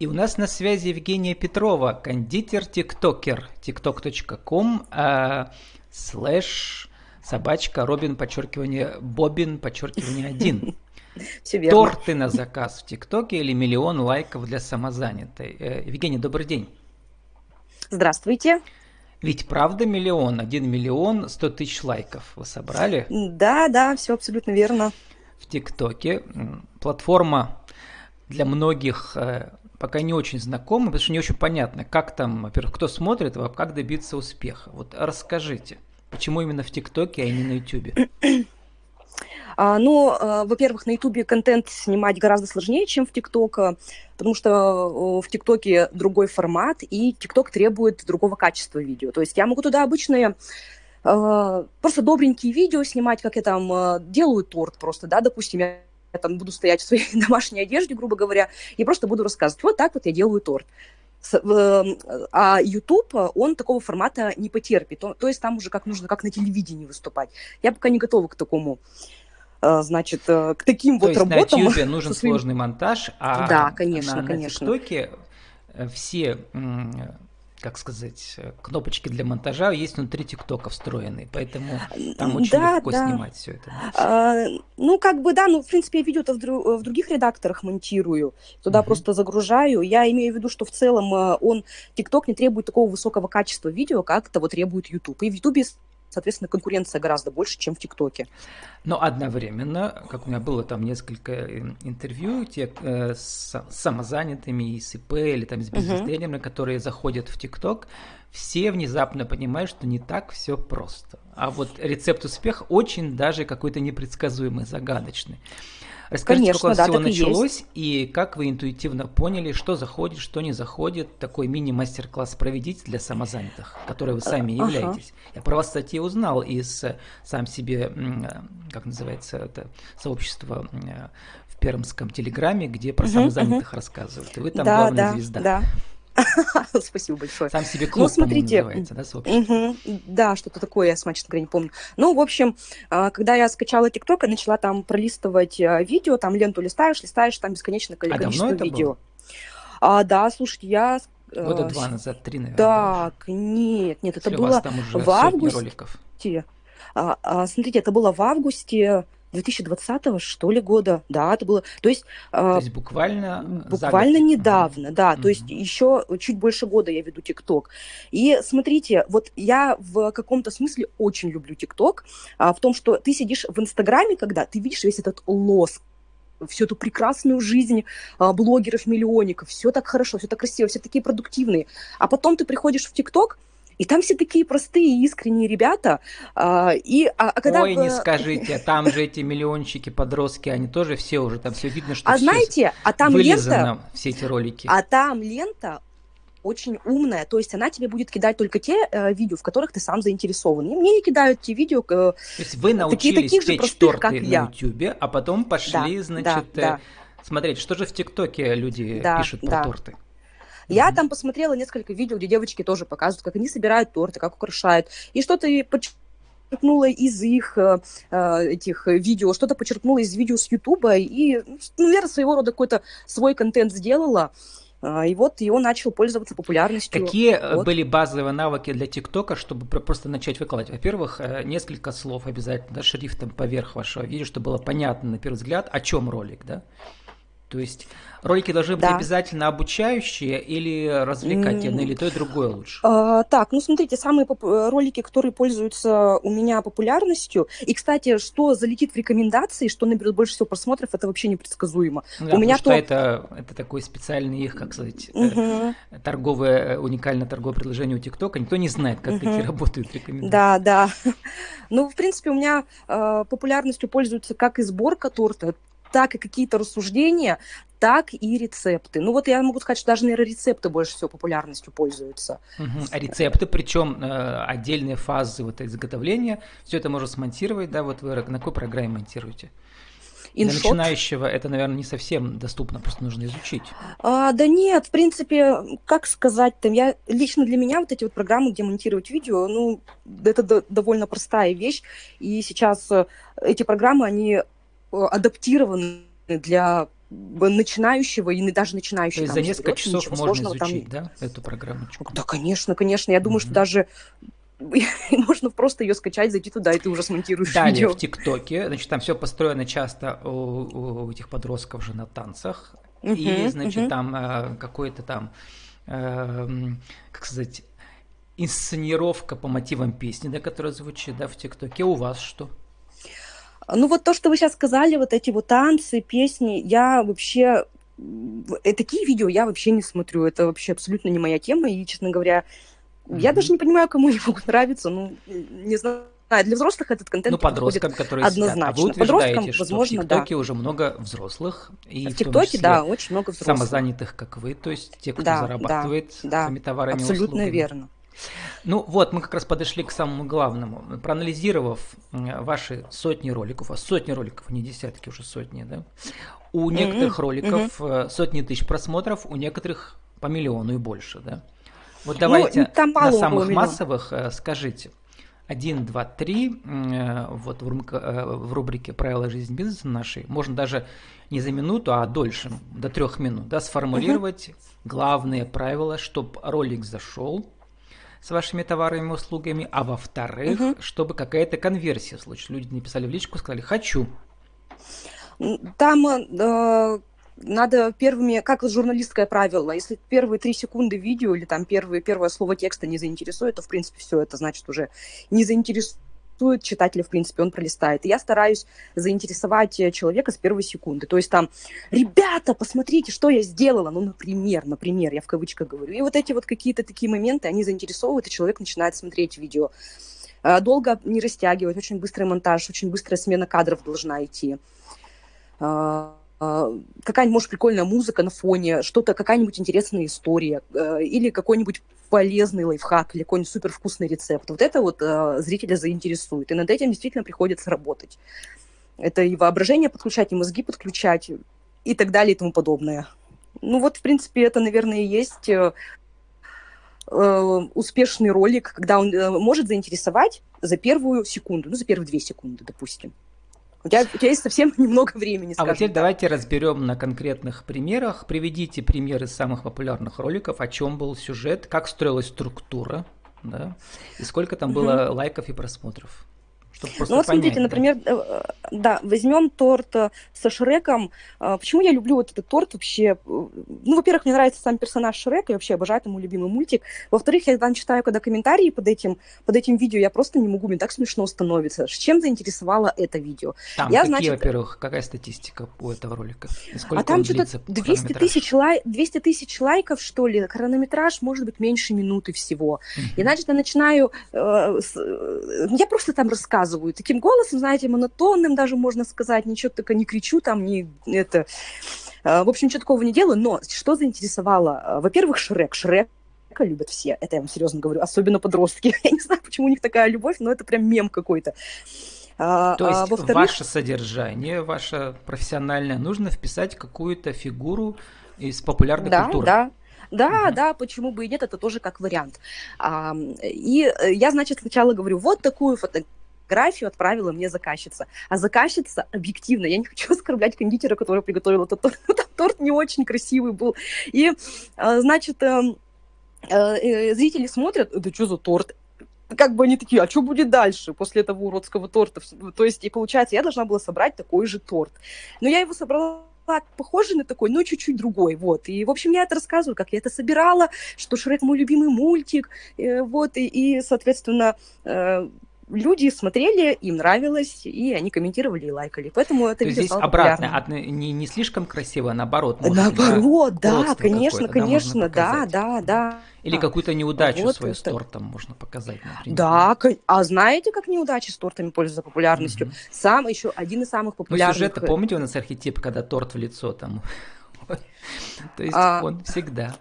И у нас на связи Евгения Петрова, кондитер-тиктокер, tiktok.com, э, слэш собачка Робин, подчеркивание Бобин, подчеркивание один. Все верно. Торты на заказ в ТикТоке или миллион лайков для самозанятой. Э, Евгений, добрый день. Здравствуйте. Ведь правда миллион, один миллион сто тысяч лайков вы собрали? Да, да, все абсолютно верно. В ТикТоке платформа для многих э, пока не очень знакома, потому что не очень понятно, как там, во-первых, кто смотрит, а как добиться успеха. Вот расскажите, почему именно в ТикТоке, а не на Ютубе? А, ну, а, во-первых, на Ютубе контент снимать гораздо сложнее, чем в ТикТок, потому что в ТикТоке другой формат, и ТикТок требует другого качества видео. То есть я могу туда обычные просто добренькие видео снимать, как я там делаю торт просто, да, допустим, я я там буду стоять в своей домашней одежде, грубо говоря, и просто буду рассказывать, вот так вот я делаю торт. А YouTube, он такого формата не потерпит. То, то есть там уже как нужно, как на телевидении выступать. Я пока не готова к такому Э, значит, э, к таким То вот есть работам. на YouTube нужен своим... сложный монтаж, а да, конечно, на, конечно. на э, все как сказать, кнопочки для монтажа есть внутри ТикТока встроенные, поэтому там очень да, легко да. снимать все это. А, ну, как бы, да, ну, в принципе, я видео-то в, дру- в других редакторах монтирую, туда uh-huh. просто загружаю. Я имею в виду, что в целом он, ТикТок не требует такого высокого качества видео, как того требует YouTube. И в YouTube соответственно, конкуренция гораздо больше, чем в ТикТоке. Но одновременно, как у меня было там несколько интервью те, э, с самозанятыми, и с ИП или там с бизнес-тренерами, uh-huh. которые заходят в ТикТок, все внезапно понимают, что не так все просто. А вот рецепт успеха очень даже какой-то непредсказуемый, загадочный. Расскажите, Конечно, как у вас да, всего началось и, и как вы интуитивно поняли, что заходит, что не заходит. Такой мини-мастер-класс проведите для самозанятых, которые вы сами являетесь. Ага. Я про вас, кстати, узнал из э, сам себе, э, как называется это сообщество э, в Пермском телеграме, где про угу, самозанятых угу. рассказывают. И вы там да, главная да, звезда. Да. Спасибо большое. Сам себе ну, клуб, ну, смотрите, называется, да, угу, да, что-то такое, я сама, честно говоря, не помню. Ну, в общем, а, когда я скачала ТикТок и начала там пролистывать а, видео, там ленту листаешь, листаешь, там бесконечное а количество а видео. Было? А, да, слушайте, я... Года два назад, три, наверное. Так, нет, нет, это было в августе. Роликов. А, а, смотрите, это было в августе 2020 что ли года, да, это было, то есть, то есть буквально буквально недавно, mm да, то есть еще чуть больше года я веду ТикТок. И смотрите, вот я в каком-то смысле очень люблю ТикТок, а, в том, что ты сидишь в Инстаграме, когда ты видишь весь этот лоск, всю эту прекрасную жизнь а, блогеров-миллионников, все так хорошо, все так красиво, все такие продуктивные. А потом ты приходишь в ТикТок, и там все такие простые, искренние ребята. А, и, а, а когда Ой, не скажите, там же эти миллиончики, подростки, они тоже все уже, там все видно, что А знаете, а там лента... все эти ролики. А там лента очень умная, то есть она тебе будет кидать только те э, видео, в которых ты сам заинтересован. И мне не кидают те видео, э, то есть вы научились таких, таких печь простых, торты на Ютубе, а потом пошли, да, значит, да, да. Э, смотреть, что же в ТикТоке люди да, пишут про да. торты. Я там посмотрела несколько видео, где девочки тоже показывают, как они собирают торты, как украшают. И что-то подчеркнула из их э, э, этих видео, что-то подчеркнула из видео с Ютуба и, ну, наверное, своего рода какой-то свой контент сделала. А, и вот и он начал пользоваться популярностью. Какие э, вот. были базовые навыки для ТикТока, чтобы просто начать выкладывать? Во-первых, несколько слов обязательно, да, шрифтом поверх вашего видео, чтобы было понятно на первый взгляд, о чем ролик, да? То есть ролики должны быть да. обязательно обучающие или развлекательные, или то и другое лучше? А, так, ну смотрите, самые поп- ролики, которые пользуются у меня популярностью, и, кстати, что залетит в рекомендации, что наберет больше всего просмотров, это вообще непредсказуемо. Да, у меня то... это, это такой специальный их, как сказать, угу. торговое, уникальное торговое предложение у ТикТока. Никто не знает, как угу. такие работают рекомендации. Да, да. Ну, в принципе, у меня э, популярностью пользуются как и сборка торта, так и какие-то рассуждения, так и рецепты. Ну вот я могу сказать, что даже, наверное, рецепты больше всего популярностью пользуются. Угу. А рецепты, причем э, отдельные фазы вот изготовления, все это можно смонтировать, да, вот вы на какой программе монтируете? InShot. Для начинающего это, наверное, не совсем доступно, просто нужно изучить. А, да нет, в принципе, как сказать там, я лично для меня вот эти вот программы, где монтировать видео, ну, это до, довольно простая вещь, и сейчас э, эти программы, они адаптированы для начинающего и даже начинающего. То есть за несколько часов можно изучить, там... да, эту программочку? Да, конечно, конечно. Я думаю, mm-hmm. что даже можно просто ее скачать, зайти туда, и ты уже смонтируешь Далее видео. в ТикТоке, значит, там все построено часто у, у этих подростков же на танцах, uh-huh, и, значит, uh-huh. там э, какой-то там, э, как сказать, инсценировка по мотивам песни, да, которая звучит, да, в ТикТоке. У вас что? Ну вот то, что вы сейчас сказали, вот эти вот танцы, песни, я вообще э, такие видео я вообще не смотрю. Это вообще абсолютно не моя тема. И, честно говоря, Mm-hmm. Я даже не понимаю, кому они могут нравиться. Ну, не знаю. Для взрослых этот контент ну, подросткам, которые однозначно. Сидят. А вы Подросткам, что возможно, в ТикТоке да. уже много взрослых. И в ТикТоке, да, очень много взрослых. Самозанятых, как вы, то есть те, кто да, зарабатывает да, своими товарами абсолютно услугами. верно. Ну вот, мы как раз подошли к самому главному. Проанализировав ваши сотни роликов, а сотни роликов, не десятки, уже сотни, да? У некоторых mm-hmm. роликов mm-hmm. сотни тысяч просмотров, у некоторых по миллиону и больше, да? Вот ну, давайте ну, там на самых было. массовых э, скажите. Один, два, три. Э, вот в, рубрике, э, в рубрике «Правила жизни бизнеса» нашей можно даже не за минуту, а дольше, до трех минут, да, сформулировать угу. главные правила, чтобы ролик зашел с вашими товарами и услугами, а во-вторых, угу. чтобы какая-то конверсия случилась. Люди написали в личку, сказали «хочу». Там э, надо первыми, как журналистское правило, если первые три секунды видео или там первые, первое слово текста не заинтересует, то, в принципе, все это значит уже не заинтересует читателя, в принципе, он пролистает. И я стараюсь заинтересовать человека с первой секунды. То есть там, ребята, посмотрите, что я сделала. Ну, например, например, я в кавычках говорю. И вот эти вот какие-то такие моменты, они заинтересовывают, и человек начинает смотреть видео. А, долго не растягивать, очень быстрый монтаж, очень быстрая смена кадров должна идти а, какая-нибудь, может, прикольная музыка на фоне, что-то, какая-нибудь интересная история, э, или какой-нибудь полезный лайфхак, или какой-нибудь супер вкусный рецепт. Вот это вот э, зрителя заинтересует. И над этим действительно приходится работать. Это и воображение подключать, и мозги подключать, и так далее, и тому подобное. Ну вот, в принципе, это, наверное, и есть э, успешный ролик, когда он может заинтересовать за первую секунду, ну, за первые две секунды, допустим. У тебя, у тебя есть совсем немного времени, А вот теперь так. давайте разберем на конкретных примерах. Приведите примеры самых популярных роликов, о чем был сюжет, как строилась структура, да, и сколько там было лайков и просмотров. Чтобы ну вот понять, смотрите, да. например, э, да, возьмем торт э, со Шреком. А, почему я люблю вот этот торт вообще? Ну, во-первых, мне нравится сам персонаж Шрека, я вообще обожаю ему любимый мультик. Во-вторых, я там читаю, когда комментарии под этим, под этим видео, я просто не могу, мне так смешно становится. Чем заинтересовало это видео? Там я, какие, значит... во-первых, какая статистика у этого ролика? а там что-то 200 тысяч, лай... 200 тысяч лайков, что ли, хронометраж может быть меньше минуты всего. Mm-hmm. И, значит, я начинаю... Э, с... Э, я просто там рассказываю рассказываю таким голосом, знаете, монотонным даже можно сказать, ничего только не кричу там, не это... А, в общем, ничего такого не делаю, но что заинтересовало? А, во-первых, Шрек. Шрек любят все, это я вам серьезно говорю, особенно подростки. Я не знаю, почему у них такая любовь, но это прям мем какой-то. А, То есть а, ваше содержание, ваше профессиональное, нужно вписать какую-то фигуру из популярной да, культуры. Да, да, угу. да, почему бы и нет, это тоже как вариант. А, и э, я, значит, сначала говорю, вот такую фото фотографию отправила мне заказчица. А заказчица объективно, я не хочу оскорблять кондитера, который приготовил этот торт, там торт не очень красивый был. И, а, значит, эм, э, э, зрители смотрят, да что за торт? как бы они такие, а что будет дальше после этого уродского торта? То есть, и получается, я должна была собрать такой же торт. Но я его собрала похожий на такой, но чуть-чуть другой, вот. И, в общем, я это рассказываю, как я это собирала, что Шрек мой любимый мультик, э, вот, и, и соответственно, люди смотрели, им нравилось, и они комментировали и лайкали. Поэтому это видео здесь обратно, от, не, не слишком красиво, а наоборот. Наоборот, да, конечно, конечно, да, да, да. Или какую-то неудачу вот свою это... с тортом можно показать, например. Да, а знаете, как неудачи с тортами пользуются популярностью? Угу. Сам еще один из самых ну, популярных. Ну, сюжет, помните у нас архетип, когда торт в лицо там? То есть а. он всегда.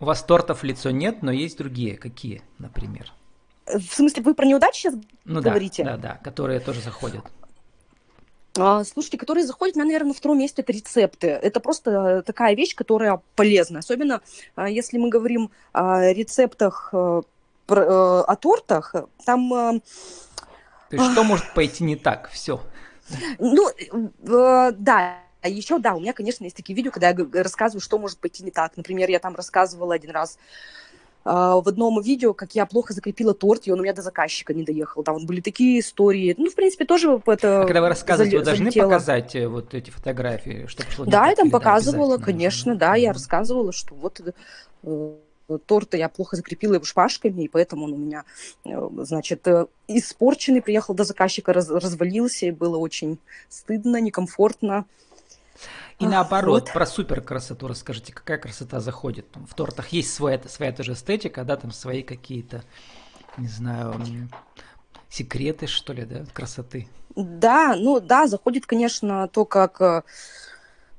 У вас тортов в лицо нет, но есть другие. Какие, например? В смысле, вы про неудачи сейчас ну, говорите? Да, да, да, которые тоже заходят. А, слушайте, которые заходят, у меня, наверное, на втором месте это рецепты. Это просто такая вещь, которая полезна. Особенно а, если мы говорим о рецептах э, э, о тортах, там... Э, То есть что может пойти не так? Все. Ну, да, а еще, да, у меня, конечно, есть такие видео, когда я рассказываю, что может пойти не так. Например, я там рассказывала один раз в одном видео, как я плохо закрепила торт, и он у меня до заказчика не доехал. Там были такие истории. Ну, в принципе, тоже это... А когда вы рассказываете, вы должны залетело. показать э, вот эти фотографии, чтобы пошло Да, я там показывала, конечно, да, я рассказывала, что вот э, торта я плохо закрепила его шпажками, и поэтому он у меня, э, значит, испорченный, приехал до заказчика, раз, развалился, и было очень стыдно, некомфортно. И наоборот, вот. про супер красоту расскажите, какая красота заходит. Там, в тортах есть своя, своя тоже эстетика, да, там свои какие-то, не знаю, секреты, что ли, да, красоты. Да, ну да, заходит, конечно, то, как э,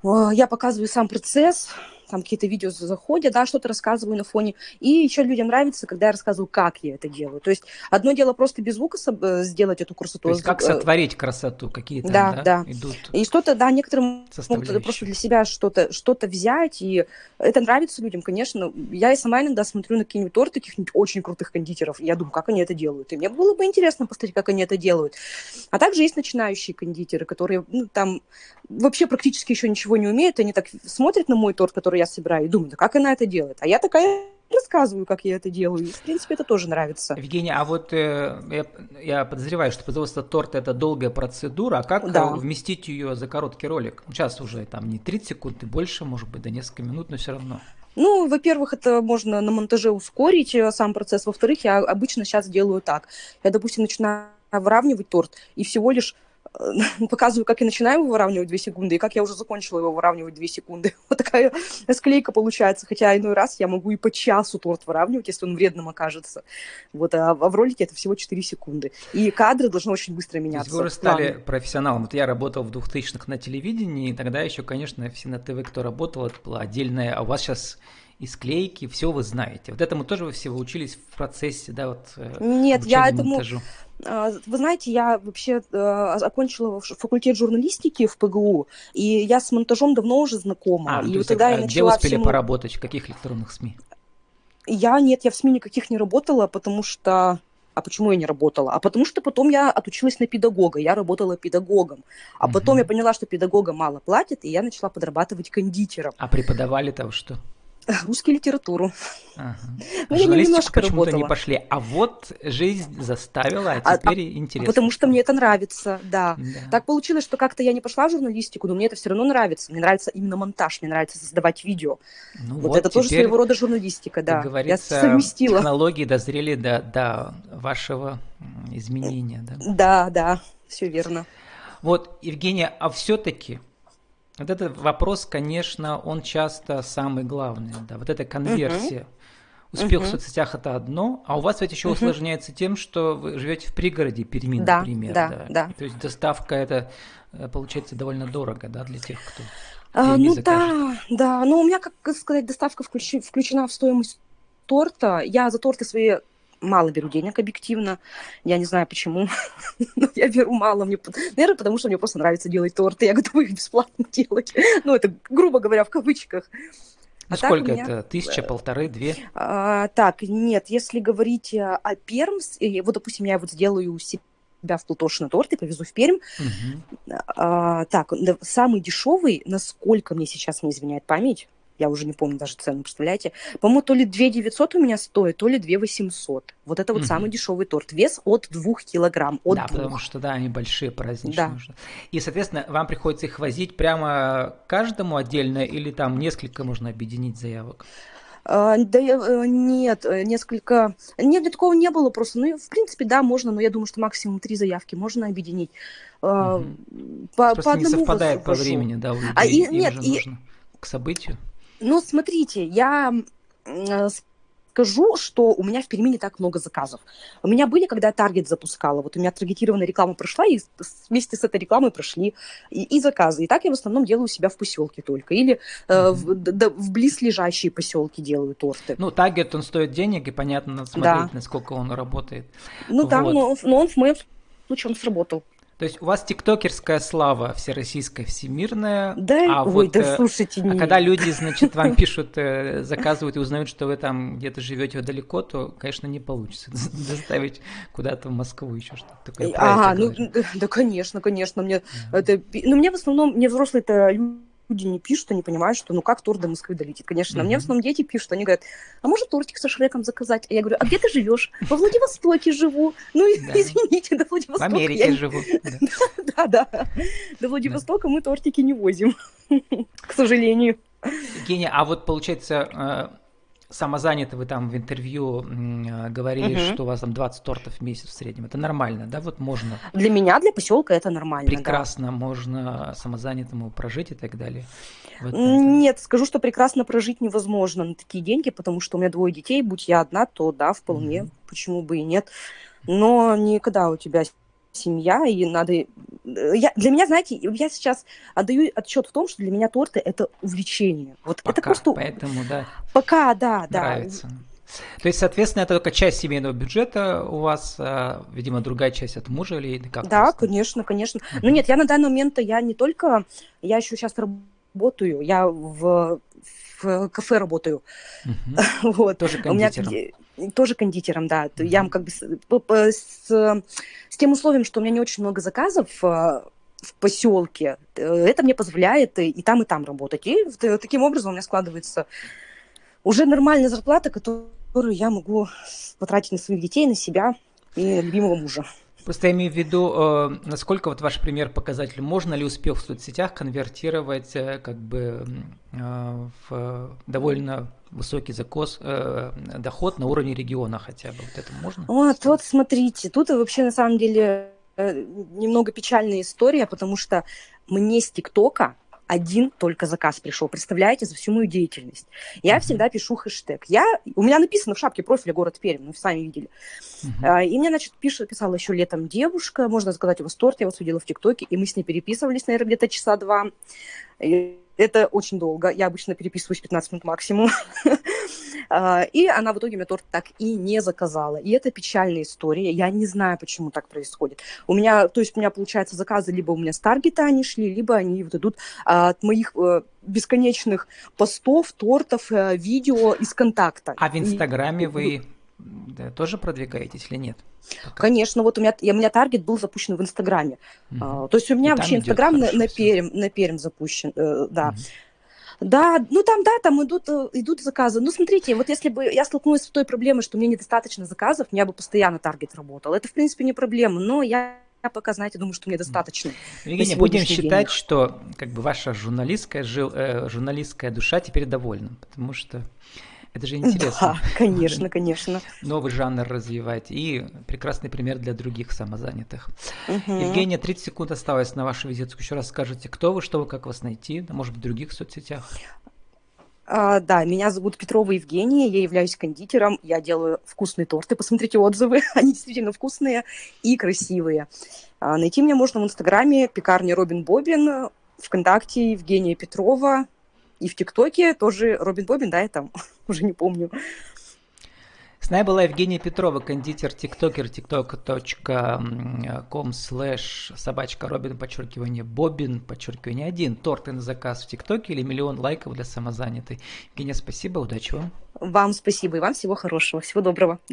я показываю сам процесс, там какие-то видео заходят, да, что-то рассказываю на фоне. И еще людям нравится, когда я рассказываю, как я это делаю. То есть одно дело просто без звука э, сделать эту красоту. То есть как сотворить красоту, какие-то да, да, да. идут И что-то, да, некоторым могут просто для себя что-то что взять, и это нравится людям, конечно. Я и сама иногда смотрю на какие-нибудь торты каких-нибудь очень крутых кондитеров, и я думаю, как они это делают. И мне было бы интересно посмотреть, как они это делают. А также есть начинающие кондитеры, которые ну, там вообще практически еще ничего не умеют, они так смотрят на мой торт, который я собираю, и думают, да как она это делает? А я такая рассказываю, как я это делаю. И, в принципе, это тоже нравится. Евгения, а вот э, я, я подозреваю, что производство торта – это долгая процедура. А как да. вместить ее за короткий ролик? Сейчас уже там не 30 секунд и больше, может быть, до несколько минут, но все равно. Ну, во-первых, это можно на монтаже ускорить э, сам процесс. Во-вторых, я обычно сейчас делаю так. Я, допустим, начинаю выравнивать торт, и всего лишь показываю, как я начинаю его выравнивать 2 секунды, и как я уже закончила его выравнивать 2 секунды. Вот такая склейка получается. Хотя иной раз я могу и по часу торт выравнивать, если он вредным окажется. Вот, а, а в ролике это всего 4 секунды. И кадры должны очень быстро меняться. Вы уже стали План. профессионалом. Вот я работал в 2000-х на телевидении, и тогда еще, конечно, все на ТВ, кто работал, это была отдельная, а у вас сейчас и склейки, все вы знаете. Вот этому тоже вы все учились в процессе, да, вот э, Нет, я этому... Монтажу. А, вы знаете, я вообще э, окончила факультет журналистики в ПГУ, и я с монтажом давно уже знакома. А, и вот тогда я начала где успели всему... поработать? В каких электронных СМИ? Я нет, я в СМИ никаких не работала, потому что а почему я не работала? А потому что потом я отучилась на педагога, я работала педагогом. А угу. потом я поняла, что педагога мало платит, и я начала подрабатывать кондитером. А преподавали там что? Русскую литературу. Ага. Ну, я немножко почему-то не пошли. А вот жизнь заставила, а теперь а, интересно. Потому что мне это нравится, да. да. Так получилось, что как-то я не пошла в журналистику, но мне это все равно нравится. Мне нравится именно монтаж, мне нравится создавать видео. Ну, вот, вот это тоже своего рода журналистика, да. Говорится, я совместила. технологии дозрели до, до вашего изменения, да? Да, да, все верно. Вот, Евгения, а все-таки вот этот вопрос, конечно, он часто самый главный, да, вот эта конверсия. Uh-huh. Успех uh-huh. в соцсетях это одно, а у вас ведь еще uh-huh. усложняется тем, что вы живете в пригороде Перми, да, например. Да, да, да. То есть доставка это э, получается довольно дорого, да, для тех, кто. А, ну закажет. да, да. Ну, у меня, как сказать, доставка включи, включена в стоимость торта. Я за торты свои мало беру денег объективно. Я не знаю почему, но я беру мало. Мне, наверное, потому что мне просто нравится делать торты. Я готова их бесплатно делать. Ну, это, грубо говоря, в кавычках. Ну, а сколько меня... это? Тысяча, полторы, две? А, так, нет, если говорить о Пермс, вот, допустим, я вот сделаю себя в Плутошино торт и повезу в Пермь. Угу. А, так, самый дешевый, насколько мне сейчас не изменяет память, я уже не помню даже цену, представляете? По-моему, то ли 2 900 у меня стоит, то ли 2 800. Вот это вот mm самый дешевый торт. Вес от 2 килограмм. От да, 2. потому что, да, они большие, праздничные. Да. Нужно. И, соответственно, вам приходится их возить прямо каждому отдельно или там несколько можно объединить заявок? А, да э, нет, э, несколько... Нет, такого не было просто. Ну, в принципе, да, можно, но я думаю, что максимум три заявки можно объединить. Угу. По, по одному не совпадает по времени, да, у людей, а, и, нет, и... нужно к событию. Ну, смотрите, я э, скажу, что у меня в Перми не так много заказов. У меня были, когда я таргет запускала, вот у меня таргетированная реклама прошла, и вместе с этой рекламой прошли и, и заказы. И так я в основном делаю у себя в поселке только. Или э, в, да, в близлежащие поселки делаю торты. Ну, таргет, он стоит денег, и понятно, надо смотреть, да. насколько он работает. Ну вот. да, но, но он в моем случае он сработал. То есть у вас тиктокерская слава всероссийская, всемирная. Да, а ой, вот, да э, слушайте, А не... когда люди, значит, вам пишут, э, заказывают и узнают, что вы там где-то живете далеко, то, конечно, не получится доставить куда-то в Москву еще что-то такое. Ага, ну да, конечно, конечно, мне это, ну мне в основном, мне взрослые-то люди не пишут, они понимают, что ну как торт до Москвы долетит, конечно. А мне в основном дети пишут, они говорят, а может тортик со Шреком заказать? А я говорю, а где ты живешь? Во Владивостоке живу. Ну Да. извините, до В Владивостока Америке я не- живу. да. Да, да. До Владивостока мы тортики не возим, к сожалению. Евгения, а вот получается, самозанято вы там в интервью э, говорили, Мгм. что у вас там 20 тортов в месяц в среднем. Это нормально, да? Вот можно Для меня, для поселка это нормально. да. прекрасно, можно самозанятому прожить и так далее. Вот М, это. Нет, скажу, что прекрасно прожить невозможно на такие деньги, потому что у меня двое детей, будь я одна, то да, вполне, Мгм. почему бы и нет. Но никогда у тебя семья, и надо... э, Я, для меня, знаете, я сейчас отдаю отчет в том, что для меня торты – это увлечение. Вот это Пока, просто... поэтому, да, Пока, да, да. нравится. То есть, соответственно, это только часть семейного бюджета у вас, а, видимо, другая часть от мужа или как? Да, там? конечно, конечно. Мгм. Но нет, я на данный момент, я не только... Я еще сейчас работаю, я в, в кафе работаю. Мгм. Вот. Тоже У меня кондитером. Тоже кондитером, да. Я как бы с, с, с тем условием, что у меня не очень много заказов э, в поселке, э, это мне позволяет и, там, и там работать. И т- таким образом у меня складывается уже нормальная зарплата, которую я могу потратить на своих детей, на себя и любимого мужа. Просто я имею в виду, э, насколько вот ваш пример показатель, можно ли успех в соцсетях конвертировать э, как бы э, в довольно высокий закос, доход на уровне региона хотя бы. Вот это можно? Вот, вот смотрите, тут вообще на самом деле немного печальная история, потому что мне с ТикТока один только заказ пришел. Представляете, за всю мою деятельность. Я Мгм. всегда пишу хэштег. Я, у меня написано в шапке профиля город Пермь, вы сами видели. А, И мне, значит, пишет, писала еще летом девушка, можно заказать у вас торт, я вас увидела в ТикТоке, и мы с ней переписывались, наверное, где-то часа два. И это очень долго, я обычно переписываюсь 15 минут максимум. А, И она в итоге мне торт так и не заказала. И это печальная история, я не знаю, почему так происходит. У меня, то есть у меня, получается, заказы либо у меня с таргета они шли, либо они вот идут а, от моих э, бесконечных постов, тортов, э, видео из контакта. А в И- Инстаграме вы да, тоже продвигаетесь или нет? Пока. Конечно, вот у меня, я- у меня таргет был запущен в Инстаграме. Мгм. А, то есть у меня И вообще Инстаграм на, на. Перм, на Перм запущен, э, да. Мгм. Да, ну там, да, там идут, э, идут заказы. Ну, смотрите, вот если бы я столкнулась с той проблемой, что мне недостаточно заказов, меня бы постоянно таргет работал. Это, в принципе, не проблема, но я я пока, знаете, думаю, что мне достаточно. Евгения, будем считать, день. что как бы ваша журналистская, жил- э, журналистская душа теперь довольна, потому что это же интересно. Да, конечно, конечно. Новый жанр развивать и прекрасный пример для других самозанятых. Мгм. Евгения, 30 секунд осталось на вашу визитку. Еще раз скажите, кто вы, что вы, как вас найти, может быть, в других соцсетях. А, да, меня зовут Петрова Евгения, я являюсь кондитером, я делаю вкусные торты, посмотрите отзывы, они действительно вкусные и красивые. А, найти меня можно в Инстаграме пекарня Робин Бобин, ВКонтакте Евгения Петрова и в ТикТоке тоже Робин Бобин, да, я там уже не помню. С нами была Евгения Петрова, кондитер, тиктокер, tiktok.com slash собачка Робин, подчеркивание Бобин, подчеркивание один. Торты на заказ в ТикТоке или миллион лайков для самозанятой. Евгения, спасибо, удачи вам. Вам спасибо и вам всего хорошего, всего доброго. До